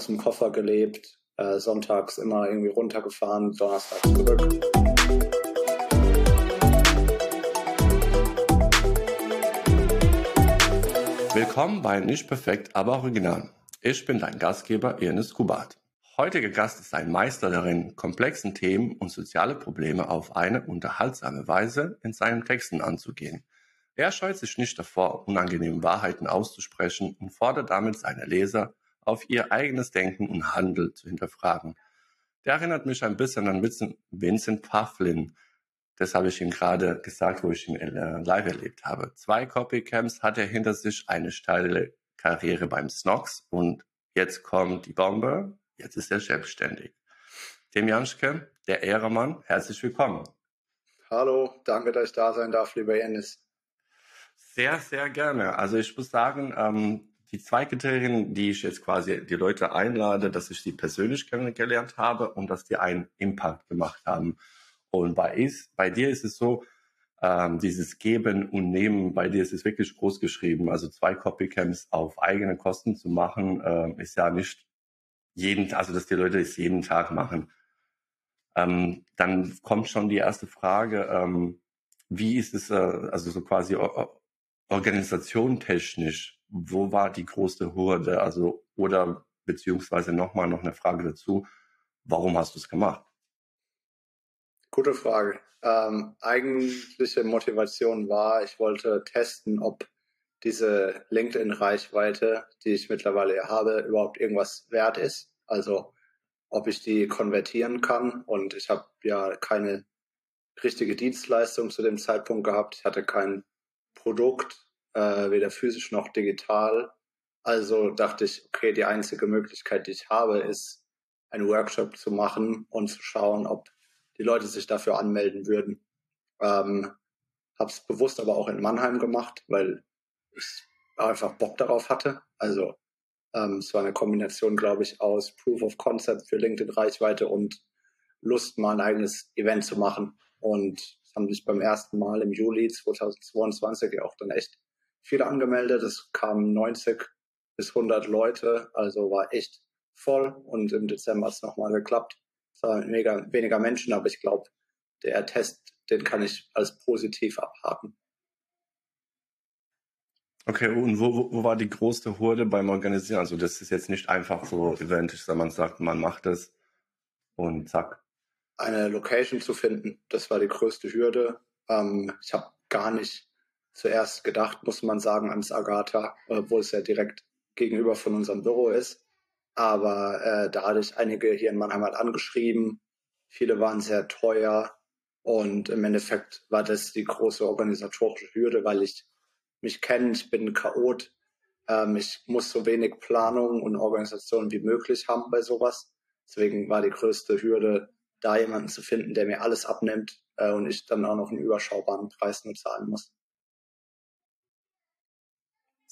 aus dem Koffer gelebt, äh, sonntags immer irgendwie runtergefahren, donnerstags zurück. Willkommen bei Nicht Perfekt, aber Original. Ich bin dein Gastgeber Ernest Kubat. Heutiger Gast ist ein Meister darin, komplexen Themen und soziale Probleme auf eine unterhaltsame Weise in seinen Texten anzugehen. Er scheut sich nicht davor, unangenehme Wahrheiten auszusprechen und fordert damit seine Leser auf ihr eigenes Denken und Handeln zu hinterfragen. Der erinnert mich ein bisschen an Vincent Pufflin. Das habe ich ihm gerade gesagt, wo ich ihn äh, live erlebt habe. Zwei Copycams hat er hinter sich, eine steile Karriere beim Snox und jetzt kommt die Bombe, jetzt ist er selbstständig. Dem Janschke, der Ehremann, herzlich willkommen. Hallo, danke, dass ich da sein darf, lieber Janis. Sehr, sehr gerne. Also ich muss sagen, ähm, die zwei Kriterien, die ich jetzt quasi die Leute einlade, dass ich sie persönlich kennengelernt habe und dass die einen Impact gemacht haben. Und bei, ist, bei dir ist es so, ähm, dieses Geben und Nehmen, bei dir ist es wirklich groß geschrieben. Also zwei Copycams auf eigene Kosten zu machen, äh, ist ja nicht jeden, also dass die Leute es jeden Tag machen. Ähm, dann kommt schon die erste Frage, ähm, wie ist es, äh, also so quasi organisation technisch, wo war die größte Hürde? Also, oder beziehungsweise nochmal noch eine Frage dazu, warum hast du es gemacht? Gute Frage. Ähm, eigentliche Motivation war, ich wollte testen, ob diese LinkedIn-Reichweite, die ich mittlerweile habe, überhaupt irgendwas wert ist. Also ob ich die konvertieren kann. Und ich habe ja keine richtige Dienstleistung zu dem Zeitpunkt gehabt. Ich hatte kein Produkt, äh, weder physisch noch digital. Also dachte ich, okay, die einzige Möglichkeit, die ich habe, ist, einen Workshop zu machen und zu schauen, ob die Leute sich dafür anmelden würden. Ähm, habe es bewusst aber auch in Mannheim gemacht, weil ich einfach Bock darauf hatte. Also ähm, es war eine Kombination, glaube ich, aus Proof of Concept für LinkedIn-Reichweite und Lust, mal ein eigenes Event zu machen. Und es haben sich beim ersten Mal im Juli 2022 auch dann echt viele angemeldet. Es kamen 90 bis 100 Leute, also war echt voll. Und im Dezember hat es nochmal geklappt. Es waren mega, weniger Menschen, aber ich glaube, der Test, den kann ich als positiv abhaken. Okay, und wo, wo, wo war die größte Hürde beim Organisieren? Also das ist jetzt nicht einfach so eventisch, sondern man sagt, man macht es und zack. Eine Location zu finden, das war die größte Hürde. Ähm, ich habe gar nicht zuerst gedacht, muss man sagen, ans Agatha, wo es ja direkt gegenüber von unserem Büro ist. Aber äh, da hatte ich einige hier in Mannheim halt angeschrieben. Viele waren sehr teuer. Und im Endeffekt war das die große organisatorische Hürde, weil ich mich kenne, ich bin ein Chaot. Ähm, ich muss so wenig Planung und Organisation wie möglich haben bei sowas. Deswegen war die größte Hürde, da jemanden zu finden, der mir alles abnimmt äh, und ich dann auch noch einen überschaubaren Preis nur zahlen muss.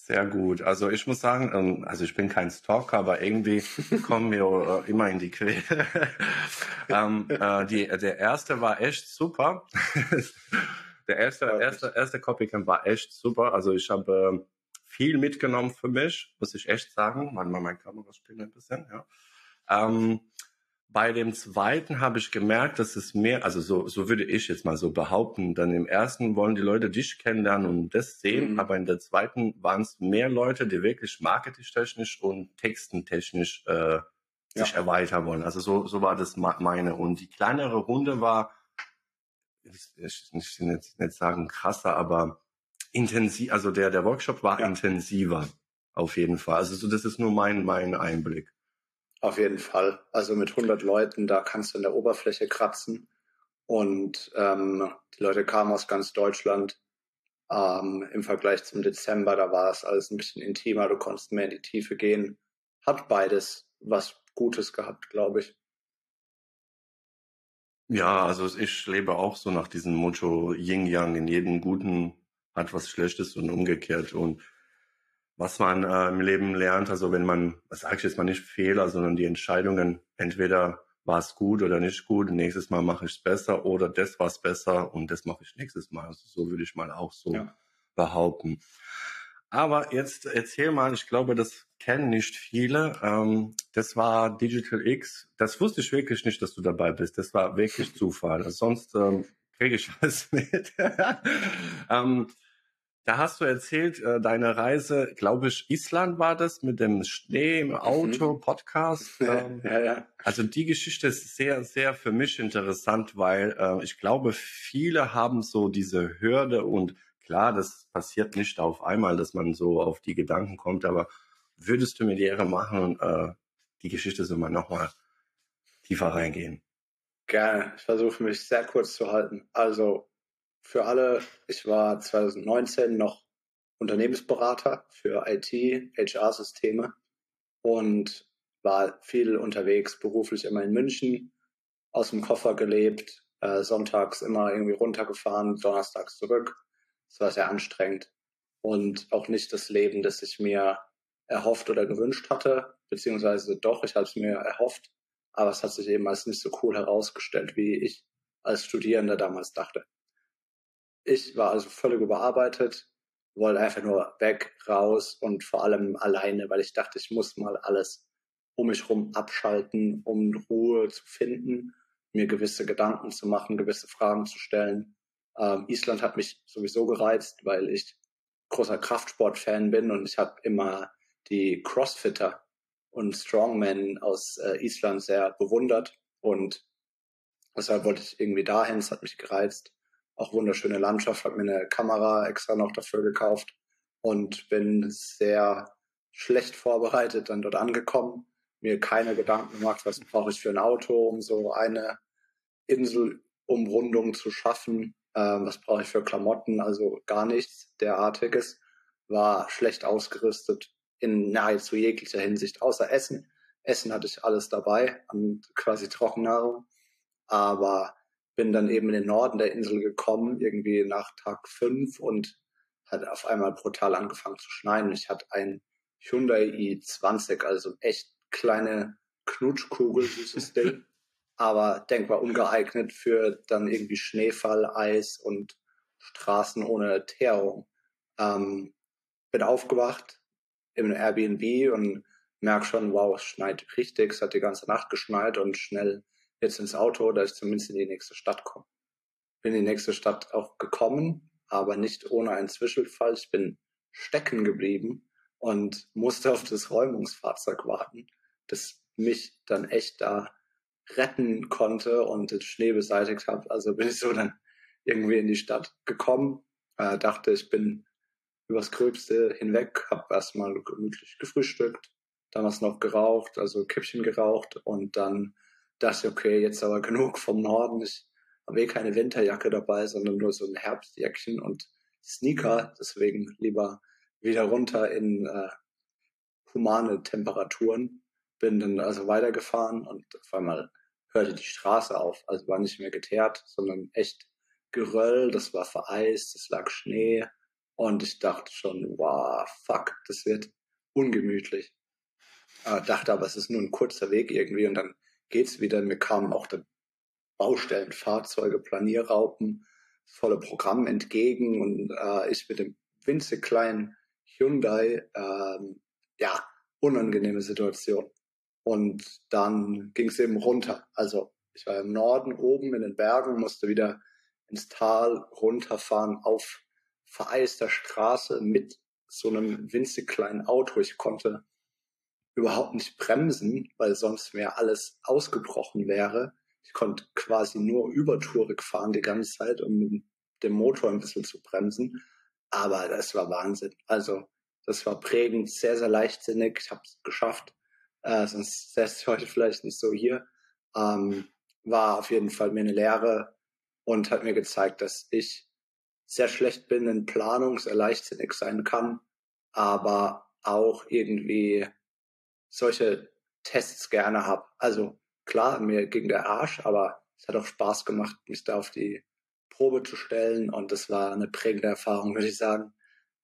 Sehr gut. Also ich muss sagen, ähm, also ich bin kein Stalker, aber irgendwie kommen wir äh, immer in die Quere. ähm, äh, die, der erste war echt super. der erste, erste, erste Copycamp war echt super. Also ich habe ähm, viel mitgenommen für mich, muss ich echt sagen. Manchmal mein Kamera spielt ein bisschen, ja. Ähm, bei dem zweiten habe ich gemerkt, dass es mehr, also so, so würde ich jetzt mal so behaupten, dann im ersten wollen die Leute dich kennenlernen und das sehen, mhm. aber in der zweiten waren es mehr Leute, die wirklich marketingtechnisch und textentechnisch äh, sich ja. erweitern wollen. Also so, so war das meine. Und die kleinere Runde war, ich, ich, ich will jetzt nicht sagen krasser, aber intensiv, also der, der Workshop war ja. intensiver. Auf jeden Fall. Also so, das ist nur mein, mein Einblick. Auf jeden Fall. Also mit 100 Leuten, da kannst du in der Oberfläche kratzen. Und ähm, die Leute kamen aus ganz Deutschland. Ähm, Im Vergleich zum Dezember, da war es alles ein bisschen intimer, du konntest mehr in die Tiefe gehen. Hat beides was Gutes gehabt, glaube ich. Ja, also ich lebe auch so nach diesem Motto Yin Yang. In jedem Guten hat was Schlechtes und umgekehrt. Und was man äh, im Leben lernt. Also wenn man, das sage ich jetzt mal nicht Fehler, sondern die Entscheidungen, entweder war es gut oder nicht gut, nächstes Mal mache ich es besser oder das war es besser und das mache ich nächstes Mal. Also so würde ich mal auch so ja. behaupten. Aber jetzt erzähl mal, ich glaube, das kennen nicht viele. Ähm, das war Digital X. Das wusste ich wirklich nicht, dass du dabei bist. Das war wirklich Zufall. Sonst ähm, kriege ich alles mit. ähm, da hast du erzählt, äh, deine Reise, glaube ich, Island war das, mit dem Schnee im Auto, mhm. Podcast. Ähm, ja, ja. Also die Geschichte ist sehr, sehr für mich interessant, weil äh, ich glaube, viele haben so diese Hürde und klar, das passiert nicht auf einmal, dass man so auf die Gedanken kommt, aber würdest du mir die Ehre machen und äh, die Geschichte so mal nochmal tiefer reingehen? Gerne. Ich versuche mich sehr kurz zu halten. Also für alle, ich war 2019 noch Unternehmensberater für IT, HR-Systeme und war viel unterwegs, beruflich immer in München, aus dem Koffer gelebt, äh, sonntags immer irgendwie runtergefahren, donnerstags zurück. Es war sehr anstrengend und auch nicht das Leben, das ich mir erhofft oder gewünscht hatte, beziehungsweise doch, ich habe es mir erhofft, aber es hat sich eben als nicht so cool herausgestellt, wie ich als Studierender damals dachte. Ich war also völlig überarbeitet, wollte einfach nur weg, raus und vor allem alleine, weil ich dachte, ich muss mal alles um mich herum abschalten, um Ruhe zu finden, mir gewisse Gedanken zu machen, gewisse Fragen zu stellen. Ähm, Island hat mich sowieso gereizt, weil ich großer Kraftsport-Fan bin und ich habe immer die Crossfitter und Strongmen aus äh, Island sehr bewundert und deshalb wollte ich irgendwie dahin, es hat mich gereizt. Auch wunderschöne Landschaft, habe mir eine Kamera extra noch dafür gekauft. Und bin sehr schlecht vorbereitet dann dort angekommen, mir keine Gedanken gemacht, was brauche ich für ein Auto, um so eine Inselumrundung zu schaffen, ähm, was brauche ich für Klamotten, also gar nichts derartiges, war schlecht ausgerüstet, in nahezu jeglicher Hinsicht, außer Essen. Essen hatte ich alles dabei, quasi Trockennahrung. Aber bin dann eben in den Norden der Insel gekommen, irgendwie nach Tag fünf und hat auf einmal brutal angefangen zu schneien. Ich hatte ein Hyundai i20, also echt kleine Knutschkugel, süßes Ding, aber denkbar ungeeignet für dann irgendwie Schneefall, Eis und Straßen ohne Teerung. Ähm, bin aufgewacht, im Airbnb und merke schon, wow, es schneit richtig, es hat die ganze Nacht geschneit und schnell jetzt ins Auto, dass ich zumindest in die nächste Stadt komme. Bin in die nächste Stadt auch gekommen, aber nicht ohne einen Zwischenfall. Ich bin stecken geblieben und musste auf das Räumungsfahrzeug warten, das mich dann echt da retten konnte und den Schnee beseitigt habe. Also bin ich so dann irgendwie in die Stadt gekommen, äh, dachte, ich bin übers Gröbste hinweg, habe erstmal gemütlich gefrühstückt, damals noch geraucht, also Kippchen geraucht und dann dachte okay, jetzt aber genug vom Norden. Ich habe eh keine Winterjacke dabei, sondern nur so ein Herbstjäckchen und Sneaker, deswegen lieber wieder runter in äh, humane Temperaturen. Bin dann also weitergefahren und auf einmal hörte die Straße auf. Also war nicht mehr geteert, sondern echt Geröll, das war vereist, es lag Schnee und ich dachte schon, wow, fuck, das wird ungemütlich. Äh, dachte aber, es ist nur ein kurzer Weg irgendwie und dann geht's wieder. Mir kamen auch dann Baustellen, Fahrzeuge, Planierraupen, volle Programm entgegen und äh, ich mit dem winzig kleinen Hyundai, ähm, ja, unangenehme Situation. Und dann ging es eben runter. Also ich war im Norden oben in den Bergen, musste wieder ins Tal runterfahren auf vereister Straße mit so einem winzig kleinen Auto. Ich konnte überhaupt nicht bremsen, weil sonst mir alles ausgebrochen wäre. Ich konnte quasi nur übertourig fahren die ganze Zeit, um den Motor ein bisschen zu bremsen. Aber das war Wahnsinn. Also das war prägend, sehr, sehr leichtsinnig. Ich habe es geschafft. Äh, sonst säße ich heute vielleicht nicht so hier. Ähm, war auf jeden Fall mir eine Lehre und hat mir gezeigt, dass ich sehr schlecht bin in Planung, sehr leichtsinnig sein kann, aber auch irgendwie solche Tests gerne habe. Also klar, mir ging der Arsch, aber es hat auch Spaß gemacht, mich da auf die Probe zu stellen und das war eine prägende Erfahrung, würde ich sagen,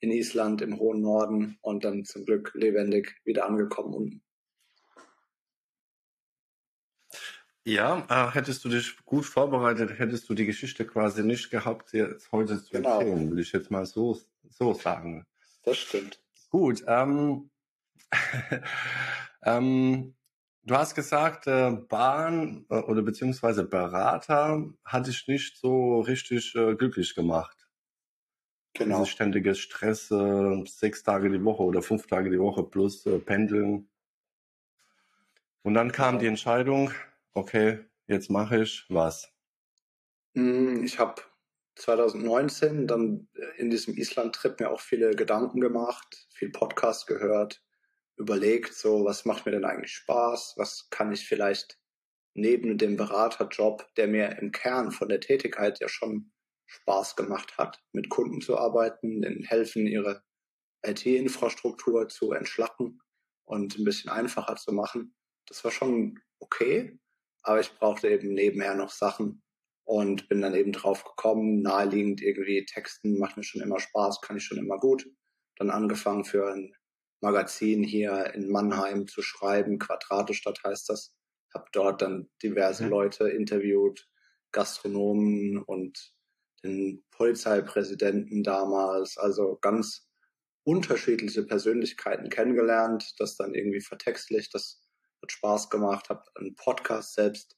in Island im hohen Norden und dann zum Glück lebendig wieder angekommen unten. Ja, äh, hättest du dich gut vorbereitet, hättest du die Geschichte quasi nicht gehabt, jetzt heute zu genau. erzählen, will ich jetzt mal so, so sagen. Das stimmt. Gut, ähm, ähm, du hast gesagt, äh, Bahn äh, oder beziehungsweise Berater hat dich nicht so richtig äh, glücklich gemacht. Genau. Dieses ständige Stress, äh, sechs Tage die Woche oder fünf Tage die Woche plus äh, Pendeln. Und dann kam die Entscheidung, okay, jetzt mache ich was. Hm, ich habe 2019 dann äh, in diesem Island-Trip mir auch viele Gedanken gemacht, viel Podcast gehört, überlegt, so was macht mir denn eigentlich Spaß, was kann ich vielleicht neben dem Beraterjob, der mir im Kern von der Tätigkeit ja schon Spaß gemacht hat, mit Kunden zu arbeiten, denen helfen, ihre IT-Infrastruktur zu entschlacken und ein bisschen einfacher zu machen. Das war schon okay, aber ich brauchte eben nebenher noch Sachen und bin dann eben drauf gekommen, naheliegend irgendwie Texten macht mir schon immer Spaß, kann ich schon immer gut. Dann angefangen für ein Magazin hier in Mannheim zu schreiben, Quadratestadt heißt das. Hab dort dann diverse mhm. Leute interviewt, Gastronomen und den Polizeipräsidenten damals, also ganz unterschiedliche Persönlichkeiten kennengelernt, das dann irgendwie vertextlicht, das hat Spaß gemacht, habe einen Podcast selbst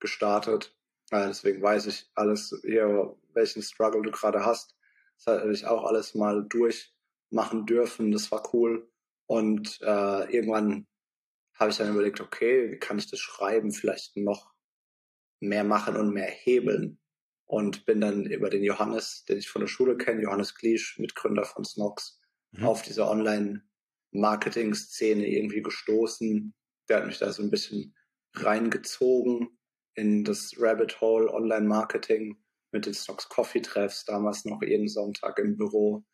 gestartet. Ja, deswegen weiß ich alles hier, welchen Struggle du gerade hast. Das hatte ich auch alles mal durchmachen dürfen. Das war cool. Und äh, irgendwann habe ich dann überlegt, okay, wie kann ich das Schreiben vielleicht noch mehr machen und mehr hebeln? und bin dann über den Johannes, den ich von der Schule kenne, Johannes Gliesch, Mitgründer von Snox, mhm. auf diese Online-Marketing-Szene irgendwie gestoßen. Der hat mich da so ein bisschen reingezogen in das Rabbit Hole Online-Marketing mit den Snox Coffee Treffs, damals noch jeden Sonntag im Büro.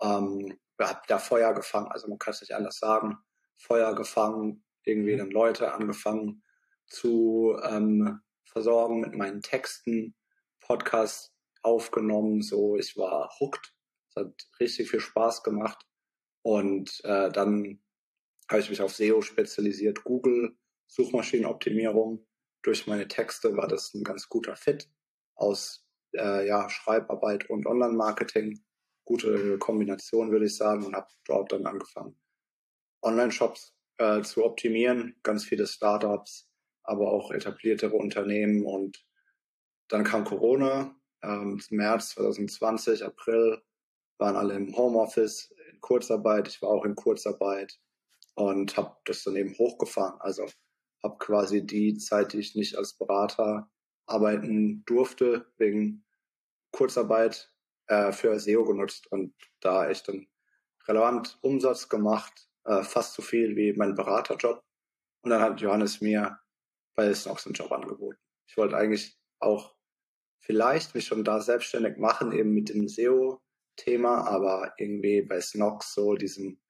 Ähm, hab da Feuer gefangen, also man kann es nicht anders sagen. Feuer gefangen, irgendwie mhm. dann Leute angefangen zu ähm, versorgen mit meinen Texten, Podcast aufgenommen. So, ich war hooked. Es hat richtig viel Spaß gemacht. Und äh, dann habe ich mich auf SEO spezialisiert, Google, Suchmaschinenoptimierung. Durch meine Texte war das ein ganz guter Fit aus äh, ja, Schreibarbeit und Online-Marketing. Gute Kombination, würde ich sagen, und habe dort dann angefangen, Online-Shops äh, zu optimieren. Ganz viele Startups, aber auch etabliertere Unternehmen und dann kam Corona, ähm, März 2020, April waren alle im Homeoffice, in Kurzarbeit. Ich war auch in Kurzarbeit und habe das dann eben hochgefahren. Also habe quasi die Zeit, die ich nicht als Berater arbeiten durfte, wegen Kurzarbeit äh, für SEO genutzt und da echt dann relevant Umsatz gemacht, äh, fast so viel wie mein Beraterjob. Und dann hat Johannes mir bei Snox einen Job angeboten. Ich wollte eigentlich auch vielleicht mich schon da selbstständig machen, eben mit dem SEO-Thema, aber irgendwie bei Snox so diesem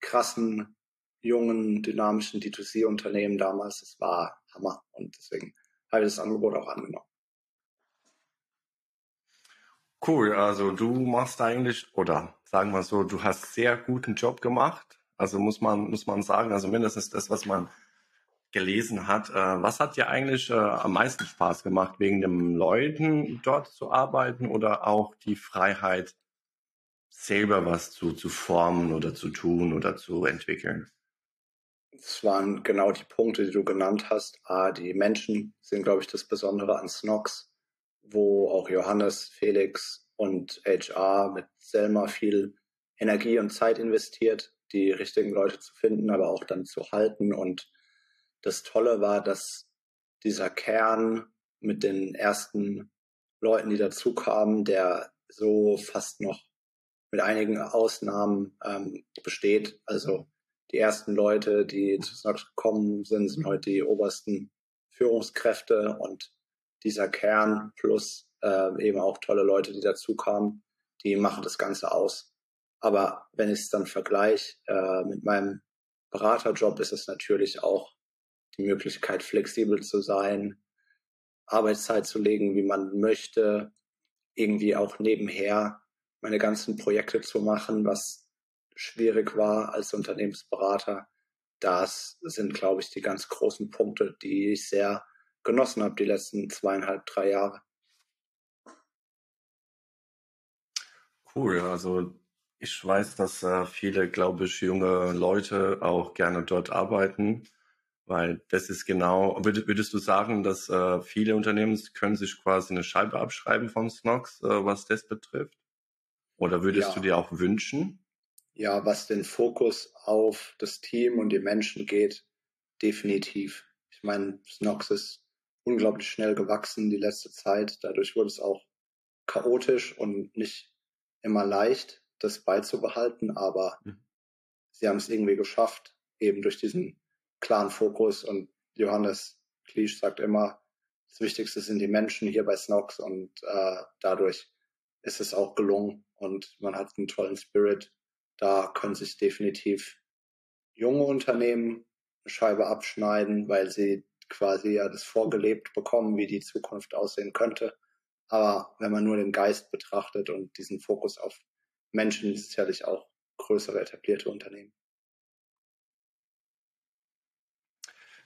krassen, jungen, dynamischen D2C-Unternehmen damals, das war Hammer und deswegen habe ich das Angebot auch angenommen. Cool, also du machst eigentlich, oder sagen wir so, du hast sehr guten Job gemacht. Also muss man, muss man sagen, also mindestens das, was man gelesen hat. Äh, was hat dir eigentlich äh, am meisten Spaß gemacht, wegen den Leuten dort zu arbeiten oder auch die Freiheit, selber was zu, zu formen oder zu tun oder zu entwickeln? Das waren genau die Punkte, die du genannt hast. Ah, die Menschen sind, glaube ich, das Besondere an Snox, wo auch Johannes, Felix und HR mit Selma viel Energie und Zeit investiert, die richtigen Leute zu finden, aber auch dann zu halten und das Tolle war, dass dieser Kern mit den ersten Leuten, die dazu kamen, der so fast noch mit einigen Ausnahmen ähm, besteht. Also die ersten Leute, die zu Snox gekommen sind, sind heute die obersten Führungskräfte und dieser Kern plus äh, eben auch tolle Leute, die dazu kamen, die machen das Ganze aus. Aber wenn ich es dann vergleiche äh, mit meinem Beraterjob, ist es natürlich auch die Möglichkeit, flexibel zu sein, Arbeitszeit zu legen, wie man möchte, irgendwie auch nebenher meine ganzen Projekte zu machen, was schwierig war als Unternehmensberater. Das sind, glaube ich, die ganz großen Punkte, die ich sehr genossen habe die letzten zweieinhalb, drei Jahre. Cool, also Ich weiß, dass äh, viele, glaube ich, junge Leute auch gerne dort arbeiten, weil das ist genau, würd, würdest du sagen, dass äh, viele Unternehmen können sich quasi eine Scheibe abschreiben von Snox, äh, was das betrifft? Oder würdest ja. du dir auch wünschen? Ja, was den Fokus auf das Team und die Menschen geht, definitiv. Ich meine, Snox ist unglaublich schnell gewachsen die letzte Zeit. Dadurch wurde es auch chaotisch und nicht immer leicht das beizubehalten, aber mhm. sie haben es irgendwie geschafft, eben durch diesen klaren Fokus und Johannes Kliesch sagt immer, das Wichtigste sind die Menschen hier bei Snox und äh, dadurch ist es auch gelungen und man hat einen tollen Spirit. Da können sich definitiv junge Unternehmen eine Scheibe abschneiden, weil sie quasi ja das vorgelebt bekommen, wie die Zukunft aussehen könnte. Aber wenn man nur den Geist betrachtet und diesen Fokus auf Menschen sicherlich auch größere etablierte Unternehmen.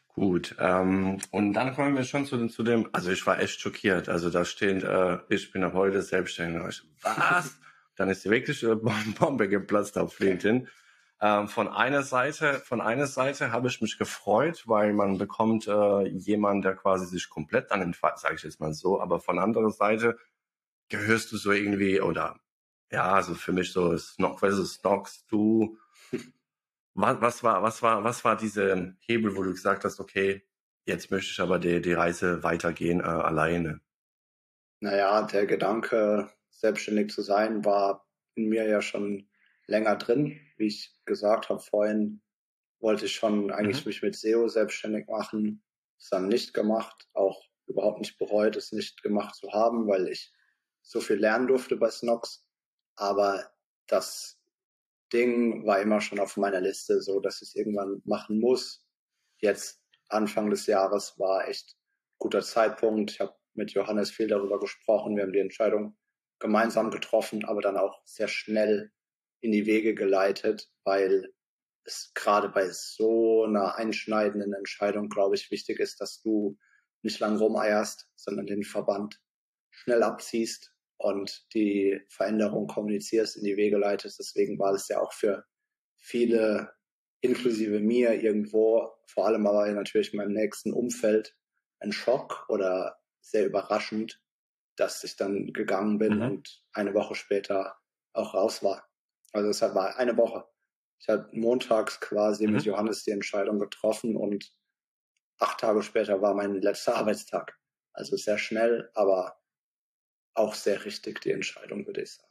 Gut, ähm, und dann kommen wir schon zu, zu dem, also ich war echt schockiert. Also da steht, äh, ich bin ab heute selbstständig. Was? dann ist die wirkliche Bombe geplatzt auf LinkedIn. Ähm, von einer Seite, von einer Seite habe ich mich gefreut, weil man bekommt äh, jemanden, der quasi sich komplett an den Fall, sage ich jetzt mal so, aber von anderer Seite gehörst du so irgendwie oder ja, also für mich so Snox versus Snox, du, was, was war, was war, was war diese Hebel, wo du gesagt hast, okay, jetzt möchte ich aber die, die Reise weitergehen äh, alleine? Naja, der Gedanke, selbstständig zu sein, war in mir ja schon länger drin. Wie ich gesagt habe vorhin, wollte ich schon eigentlich mhm. mich mit SEO selbstständig machen. Das dann nicht gemacht, auch überhaupt nicht bereut, es nicht gemacht zu haben, weil ich so viel lernen durfte bei Snox. Aber das Ding war immer schon auf meiner Liste, so dass ich es irgendwann machen muss. Jetzt Anfang des Jahres war echt guter Zeitpunkt. Ich habe mit Johannes viel darüber gesprochen. Wir haben die Entscheidung gemeinsam getroffen, aber dann auch sehr schnell in die Wege geleitet, weil es gerade bei so einer einschneidenden Entscheidung, glaube ich, wichtig ist, dass du nicht lang rumeierst, sondern den Verband schnell abziehst und die Veränderung kommunizierst, in die Wege leitest. Deswegen war es ja auch für viele, inklusive mir, irgendwo, vor allem aber natürlich in meinem nächsten Umfeld, ein Schock oder sehr überraschend, dass ich dann gegangen bin mhm. und eine Woche später auch raus war. Also es war eine Woche. Ich habe montags quasi mhm. mit Johannes die Entscheidung getroffen und acht Tage später war mein letzter Arbeitstag. Also sehr schnell, aber auch sehr richtig, die Entscheidung, würde ich sagen.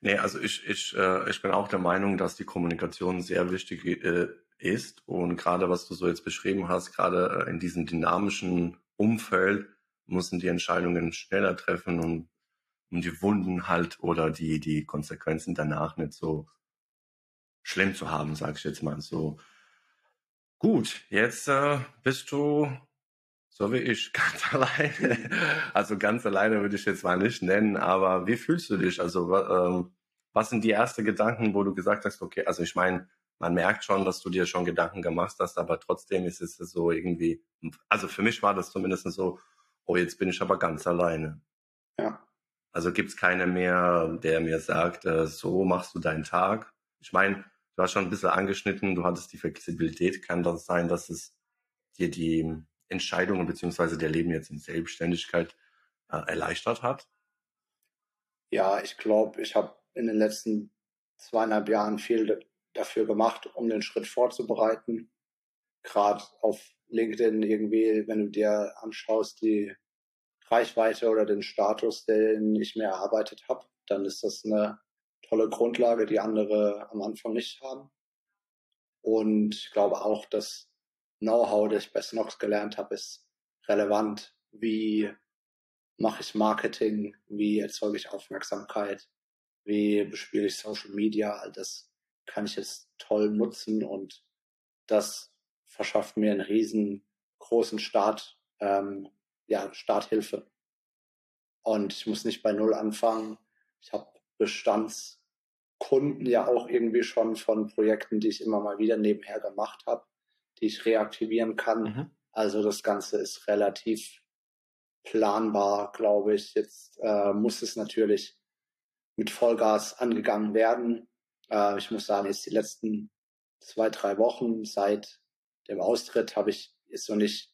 Nee, also ich, ich, äh, ich bin auch der Meinung, dass die Kommunikation sehr wichtig äh, ist. Und gerade was du so jetzt beschrieben hast, gerade äh, in diesem dynamischen Umfeld müssen die Entscheidungen schneller treffen und um die Wunden halt oder die, die Konsequenzen danach nicht so schlimm zu haben, sag ich jetzt mal so. Gut, jetzt äh, bist du so wie ich, ganz alleine. Also ganz alleine würde ich jetzt mal nicht nennen, aber wie fühlst du dich? Also ähm, was sind die ersten Gedanken, wo du gesagt hast, okay, also ich meine, man merkt schon, dass du dir schon Gedanken gemacht hast, aber trotzdem ist es so irgendwie, also für mich war das zumindest so, oh, jetzt bin ich aber ganz alleine. Ja. Also gibt's keiner mehr, der mir sagt, äh, so machst du deinen Tag. Ich meine, du hast schon ein bisschen angeschnitten, du hattest die Flexibilität. Kann das sein, dass es dir die Entscheidungen beziehungsweise der Leben jetzt in Selbstständigkeit äh, erleichtert hat? Ja, ich glaube, ich habe in den letzten zweieinhalb Jahren viel dafür gemacht, um den Schritt vorzubereiten. Gerade auf LinkedIn irgendwie, wenn du dir anschaust, die Reichweite oder den Status, den ich mir erarbeitet habe, dann ist das eine tolle Grundlage, die andere am Anfang nicht haben. Und ich glaube auch, dass Know-how, das ich bei Snox gelernt habe, ist relevant. Wie mache ich Marketing? Wie erzeuge ich Aufmerksamkeit? Wie bespiele ich Social Media? All das kann ich jetzt toll nutzen und das verschafft mir einen riesengroßen Start, ähm, ja, Starthilfe. Und ich muss nicht bei Null anfangen. Ich habe Bestandskunden ja auch irgendwie schon von Projekten, die ich immer mal wieder nebenher gemacht habe die ich reaktivieren kann. Mhm. Also das Ganze ist relativ planbar, glaube ich. Jetzt äh, muss es natürlich mit Vollgas angegangen werden. Äh, ich muss sagen, jetzt die letzten zwei, drei Wochen seit dem Austritt habe ich ist so nicht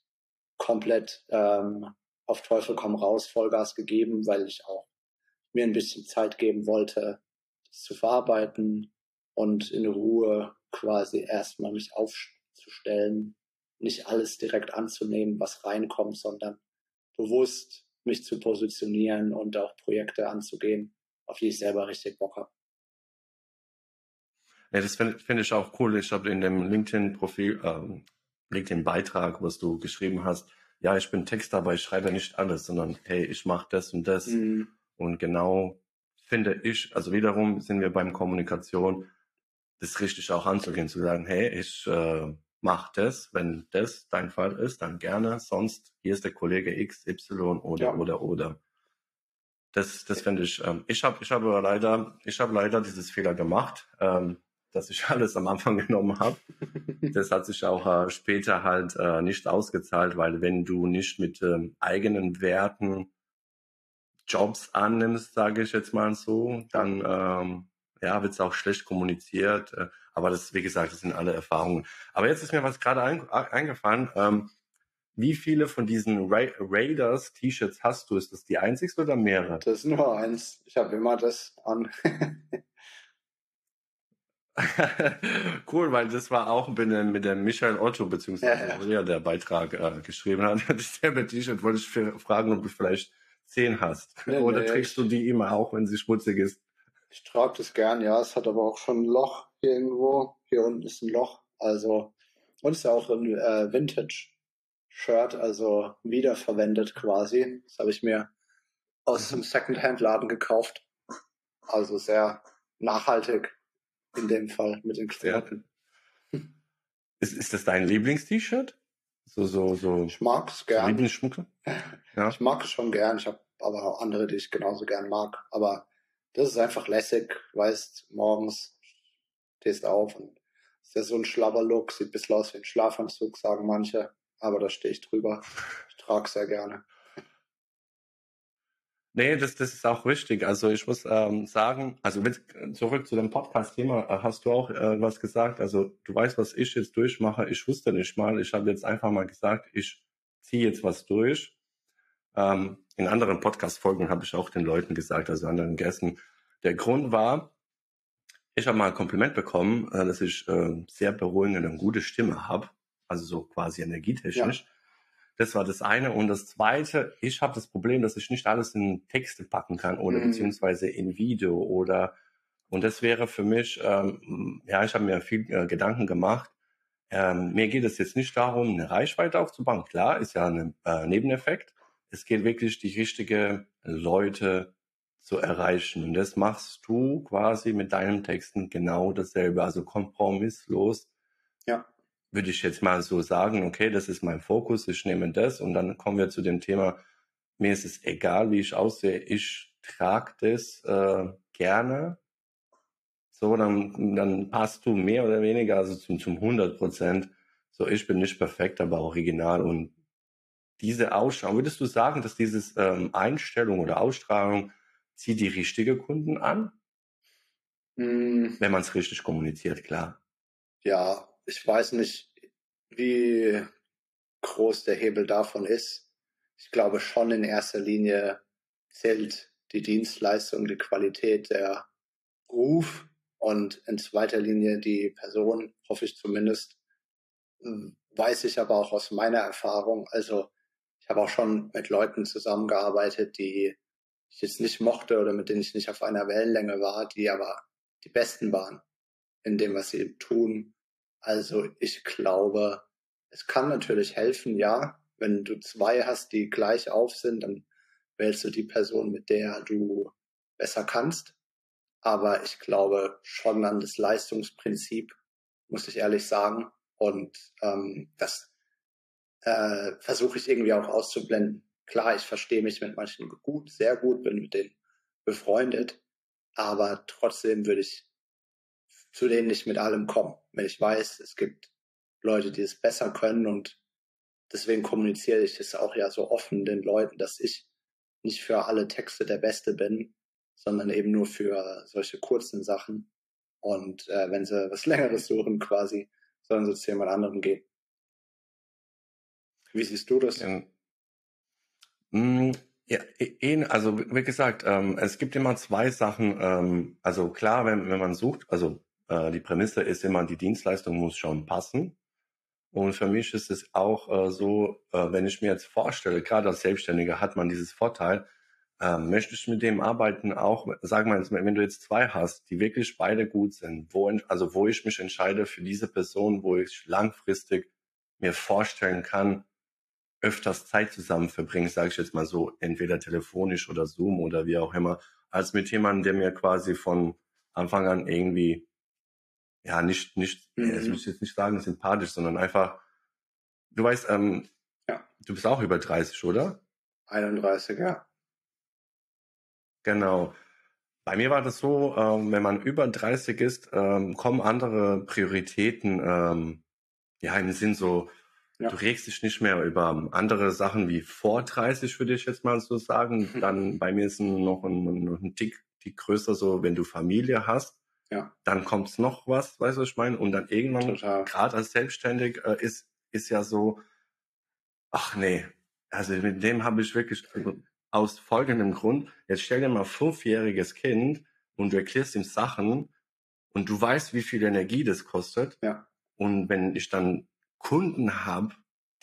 komplett ähm, auf Teufel komm raus Vollgas gegeben, weil ich auch mir ein bisschen Zeit geben wollte, das zu verarbeiten und in Ruhe quasi erstmal mich aufzustellen, nicht alles direkt anzunehmen, was reinkommt, sondern bewusst mich zu positionieren und auch Projekte anzugehen, auf die ich selber richtig Bock habe. Ja, das finde find ich auch cool. Ich habe in dem LinkedIn-Profil, ähm, LinkedIn-Beitrag, was du geschrieben hast, ja, ich bin Texter, aber ich schreibe nicht alles, sondern hey, ich mache das und das. Mhm. Und genau finde ich, also wiederum sind wir beim Kommunikation, das richtig auch anzugehen, zu sagen, hey, ich äh, mach das, wenn das dein Fall ist, dann gerne, sonst hier ist der Kollege X, Y oder ja. oder oder. Das, das finde ich. Ähm, ich habe ich habe leider ich habe leider dieses Fehler gemacht. Ähm, dass ich alles am Anfang genommen habe. Das hat sich auch äh, später halt äh, nicht ausgezahlt, weil wenn du nicht mit ähm, eigenen Werten Jobs annimmst, sage ich jetzt mal so, dann ähm, ja, wird es auch schlecht kommuniziert. Äh, aber das, wie gesagt, das sind alle Erfahrungen. Aber jetzt ist mir was gerade ein, eingefallen. Ähm, wie viele von diesen Ra Raiders T-Shirts hast du? Ist das die einzigste oder mehrere? Das ist nur eins. Ich habe immer das an. cool, weil das war auch mit dem, mit dem Michael Otto, beziehungsweise ja, ja. der Beitrag äh, geschrieben hat. Der T-Shirt wollte ich fragen, ob du vielleicht zehn hast. Nee, Oder nee, trägst du die immer auch, wenn sie schmutzig ist? Ich trage das gern, ja. Es hat aber auch schon ein Loch hier irgendwo. Hier unten ist ein Loch. Also, und es ist ja auch ein äh, Vintage-Shirt, also wiederverwendet quasi. Das habe ich mir aus dem Second-Hand-Laden gekauft. Also sehr nachhaltig in dem Fall mit den Klamotten. Ist, ist das dein Lieblings-T-Shirt? So, so, so. Ich mag es gern. Lieblingsschmucke? Ja. Ich mag es schon gern. Ich habe aber auch andere, die ich genauso gern mag. Aber das ist einfach lässig. Weißt, morgens stehst auf und ist ja so ein Schlabberlook. Sieht ein bisschen aus wie ein Schlafanzug, sagen manche. Aber da stehe ich drüber. Ich trage sehr gerne. Nee, das, das ist auch richtig. Also ich muss ähm, sagen, also mit, zurück zu dem Podcast-Thema, äh, hast du auch äh, was gesagt. Also du weißt, was ich jetzt durchmache. Ich wusste nicht mal. Ich habe jetzt einfach mal gesagt, ich ziehe jetzt was durch. Ähm, in anderen Podcast-Folgen habe ich auch den Leuten gesagt, also anderen Gästen. Der Grund war, ich habe mal ein Kompliment bekommen, äh, dass ich äh, sehr beruhigende und gute Stimme habe. Also so quasi energietechnisch. Ja. Das war das eine. Und das zweite, ich habe das Problem, dass ich nicht alles in Texte packen kann oder mhm. beziehungsweise in Video oder und das wäre für mich, ähm, ja, ich habe mir viel äh, Gedanken gemacht. Ähm, mir geht es jetzt nicht darum, eine Reichweite aufzubauen. Klar, ist ja ein äh, Nebeneffekt. Es geht wirklich, die richtigen Leute zu erreichen. Und das machst du quasi mit deinen Texten genau dasselbe, also kompromisslos. Ja würde ich jetzt mal so sagen, okay, das ist mein Fokus, ich nehme das und dann kommen wir zu dem Thema, mir ist es egal, wie ich aussehe, ich trage das äh, gerne. So, dann, dann passt du mehr oder weniger, also zum, zum 100 Prozent. So, ich bin nicht perfekt, aber original. Und diese Ausstrahlung, würdest du sagen, dass dieses ähm, Einstellung oder Ausstrahlung zieht die richtige Kunden an? Mm. Wenn man es richtig kommuniziert, klar. Ja, ich weiß nicht, wie groß der Hebel davon ist. Ich glaube schon in erster Linie zählt die Dienstleistung, die Qualität, der Ruf und in zweiter Linie die Person, hoffe ich zumindest. Hm, weiß ich aber auch aus meiner Erfahrung. Also ich habe auch schon mit Leuten zusammengearbeitet, die ich jetzt nicht mochte oder mit denen ich nicht auf einer Wellenlänge war, die aber die Besten waren in dem, was sie tun also ich glaube, es kann natürlich helfen, ja. Wenn du zwei hast, die gleich auf sind, dann wählst du die Person, mit der du besser kannst. Aber ich glaube schon an das Leistungsprinzip, muss ich ehrlich sagen. Und ähm, das äh, versuche ich irgendwie auch auszublenden. Klar, ich verstehe mich mit manchen gut, sehr gut, bin mit denen befreundet. Aber trotzdem würde ich zu denen ich mit allem komme. Wenn ich weiß, es gibt Leute, die es besser können und deswegen kommuniziere ich es auch ja so offen den Leuten, dass ich nicht für alle Texte der Beste bin, sondern eben nur für solche kurzen Sachen. Und äh, wenn sie was Längeres suchen, quasi, sollen sie zu jemand anderem gehen. Wie siehst du das? Ja. Mm, ja, eh, also wie gesagt, ähm, es gibt immer zwei Sachen. Ähm, also klar, wenn, wenn man sucht, also äh, die Prämisse ist immer, die Dienstleistung muss schon passen. Und für mich ist es auch äh, so, äh, wenn ich mir jetzt vorstelle, gerade als Selbstständiger hat man dieses Vorteil, äh, möchte ich mit dem arbeiten auch, sag mal, wenn du jetzt zwei hast, die wirklich beide gut sind, wo, also wo ich mich entscheide für diese Person, wo ich langfristig mir vorstellen kann, öfters Zeit zusammen verbringen, sage ich jetzt mal so, entweder telefonisch oder Zoom oder wie auch immer, als mit jemandem, der mir quasi von Anfang an irgendwie ja, nicht, nicht, mhm. das muss ich jetzt nicht sagen, sympathisch, sondern einfach, du weißt, ähm, ja. du bist auch über 30, oder? 31, ja. Genau. Bei mir war das so, ähm, wenn man über 30 ist, ähm, kommen andere Prioritäten, ähm, ja, im Sinn so, ja. du regst dich nicht mehr über andere Sachen wie vor 30, würde ich jetzt mal so sagen. Dann bei mir ist noch ein, noch ein Tick, Tick größer so, wenn du Familie hast ja. Dann kommt's noch was, weißt du, was ich meine? Und dann irgendwann, gerade als Selbstständig, äh, ist, ist ja so, ach nee, also mit dem habe ich wirklich, also aus folgendem Grund, jetzt stell dir mal fünfjähriges Kind und du erklärst ihm Sachen und du weißt, wie viel Energie das kostet. Ja. Und wenn ich dann Kunden habe,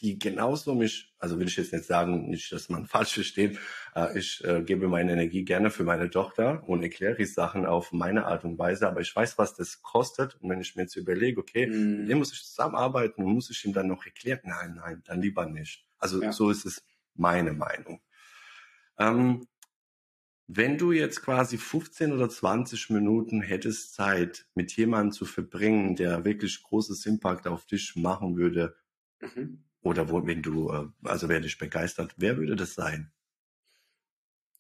die genauso mich, also will ich jetzt nicht sagen, nicht, dass man falsch versteht, äh, ich äh, gebe meine Energie gerne für meine Tochter und erkläre die Sachen auf meine Art und Weise, aber ich weiß, was das kostet und wenn ich mir jetzt überlege, okay, mm. mit dem muss ich zusammenarbeiten und muss ich ihm dann noch erklären, nein, nein, dann lieber nicht. Also ja. so ist es meine Meinung. Ähm, wenn du jetzt quasi 15 oder 20 Minuten hättest Zeit, mit jemandem zu verbringen, der wirklich großes Impact auf dich machen würde, mhm. Oder wo, wenn du, äh, also wer dich begeistert, wer würde das sein?